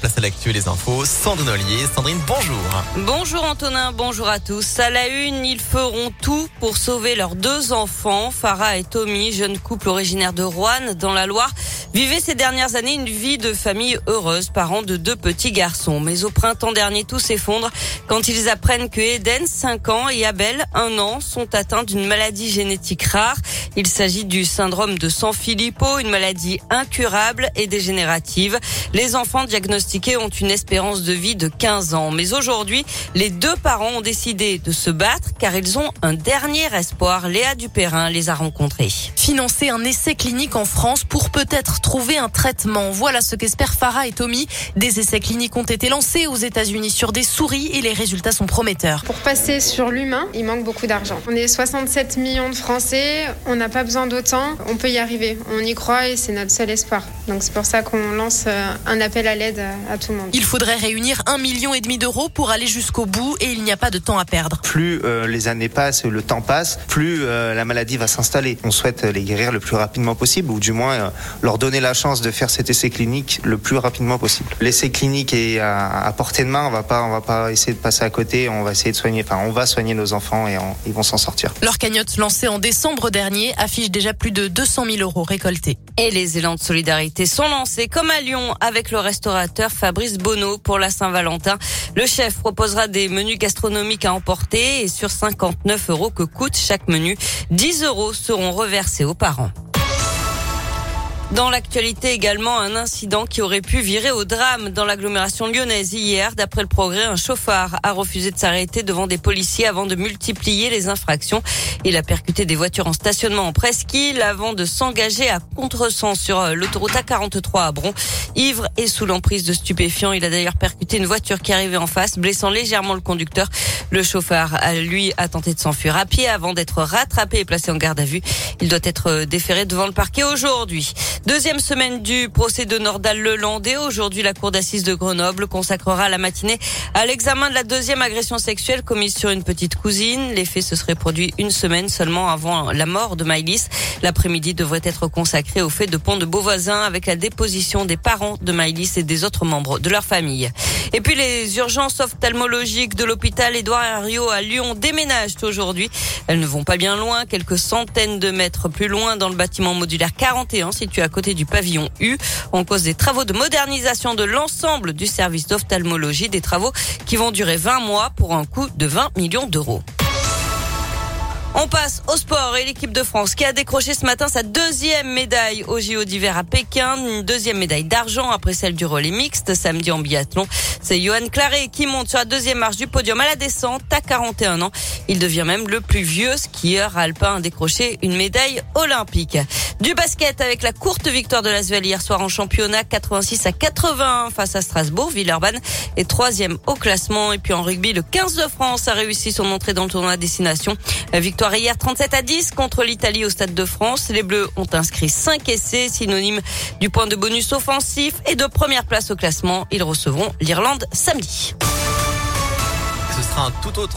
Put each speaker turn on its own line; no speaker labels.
place à l'actu les infos. Sandrine Ollier. Sandrine, bonjour.
Bonjour Antonin, bonjour à tous. À la une, ils feront tout pour sauver leurs deux enfants, Farah et Tommy, jeune couple originaire de Rouen, dans la Loire, vivaient ces dernières années une vie de famille heureuse, parents de deux petits garçons. Mais au printemps dernier, tout s'effondre quand ils apprennent que Eden, 5 ans, et Abel, 1 an, sont atteints d'une maladie génétique rare. Il s'agit du syndrome de Sanfilippo, une maladie incurable et dégénérative. Les enfants diagnostiqués ont une espérance de vie de 15 ans. Mais aujourd'hui, les deux parents ont décidé de se battre car ils ont un dernier espoir. Léa Dupérin les a rencontrés.
Financer un essai clinique en France pour peut-être trouver un traitement. Voilà ce qu'espèrent Farah et Tommy. Des essais cliniques ont été lancés aux États-Unis sur des souris et les résultats sont prometteurs.
Pour passer sur l'humain, il manque beaucoup d'argent. On est 67 millions de Français, on n'a pas besoin d'autant, on peut y arriver. On y croit et c'est notre seul espoir. Donc c'est pour ça qu'on lance euh, un appel à l'aide à tout le monde.
Il faudrait réunir un million et demi d'euros pour aller jusqu'au bout et il n'y a pas de temps à perdre.
Plus euh, les années passent, le temps passe, plus euh, la maladie va s'installer. On souhaite les guérir le plus rapidement possible ou du moins euh, leur donner la chance de faire cet essai clinique le plus rapidement possible. L'essai clinique est à, à, portée de main, on va pas on va pas essayer de passer à côté, on va essayer de soigner enfin on va soigner nos enfants et on, ils vont s'en sortir.
Leur cagnotte lancée en décembre dernier affiche déjà plus de 200 000 euros récoltés.
Et les élans de solidarité sont lancés comme à Lyon avec le restaurateur Fabrice Bonneau pour la Saint-Valentin. Le chef proposera des menus gastronomiques à emporter et sur 59 euros que coûte chaque menu, 10 euros seront reversés aux parents. Dans l'actualité également, un incident qui aurait pu virer au drame dans l'agglomération lyonnaise hier. D'après le progrès, un chauffard a refusé de s'arrêter devant des policiers avant de multiplier les infractions. Il a percuté des voitures en stationnement en presqu'île avant de s'engager à contresens sur euh, l'autoroute A43 à Bron. Ivre et sous l'emprise de stupéfiants, il a d'ailleurs percuté une voiture qui arrivait en face, blessant légèrement le conducteur. Le chauffard, lui, a tenté de s'enfuir à pied avant d'être rattrapé et placé en garde à vue. Il doit être euh, déféré devant le parquet aujourd'hui. Deuxième semaine du procès de Nordal-Lelandais. Aujourd'hui, la cour d'assises de Grenoble consacrera la matinée à l'examen de la deuxième agression sexuelle commise sur une petite cousine. Les faits se seraient produits une semaine seulement avant la mort de Maïlis. L'après-midi devrait être consacré au fait de Pont de Beauvoisin avec la déposition des parents de Maïlis et des autres membres de leur famille. Et puis les urgences ophtalmologiques de l'hôpital Édouard Herriot à Lyon déménagent aujourd'hui. Elles ne vont pas bien loin, quelques centaines de mètres plus loin dans le bâtiment modulaire 41 situé à côté du pavillon U. En cause des travaux de modernisation de l'ensemble du service d'ophtalmologie, des travaux qui vont durer 20 mois pour un coût de 20 millions d'euros. On passe au sport et l'équipe de France qui a décroché ce matin sa deuxième médaille au JO d'hiver à Pékin, une deuxième médaille d'argent après celle du relais mixte samedi en biathlon. C'est Johan Claré qui monte sur la deuxième marche du podium à la descente à 41 ans. Il devient même le plus vieux skieur alpin à décrocher une médaille olympique. Du basket avec la courte victoire de l'Asvel hier soir en championnat 86 à 81 face à Strasbourg. Villeurbanne est troisième au classement. Et puis en rugby, le 15 de France a réussi son entrée dans le tournoi à destination. Victoire hier 37 à 10 contre l'Italie au Stade de France. Les Bleus ont inscrit 5 essais, synonyme du point de bonus offensif et de première place au classement. Ils recevront l'Irlande samedi.
Ce sera un tout autre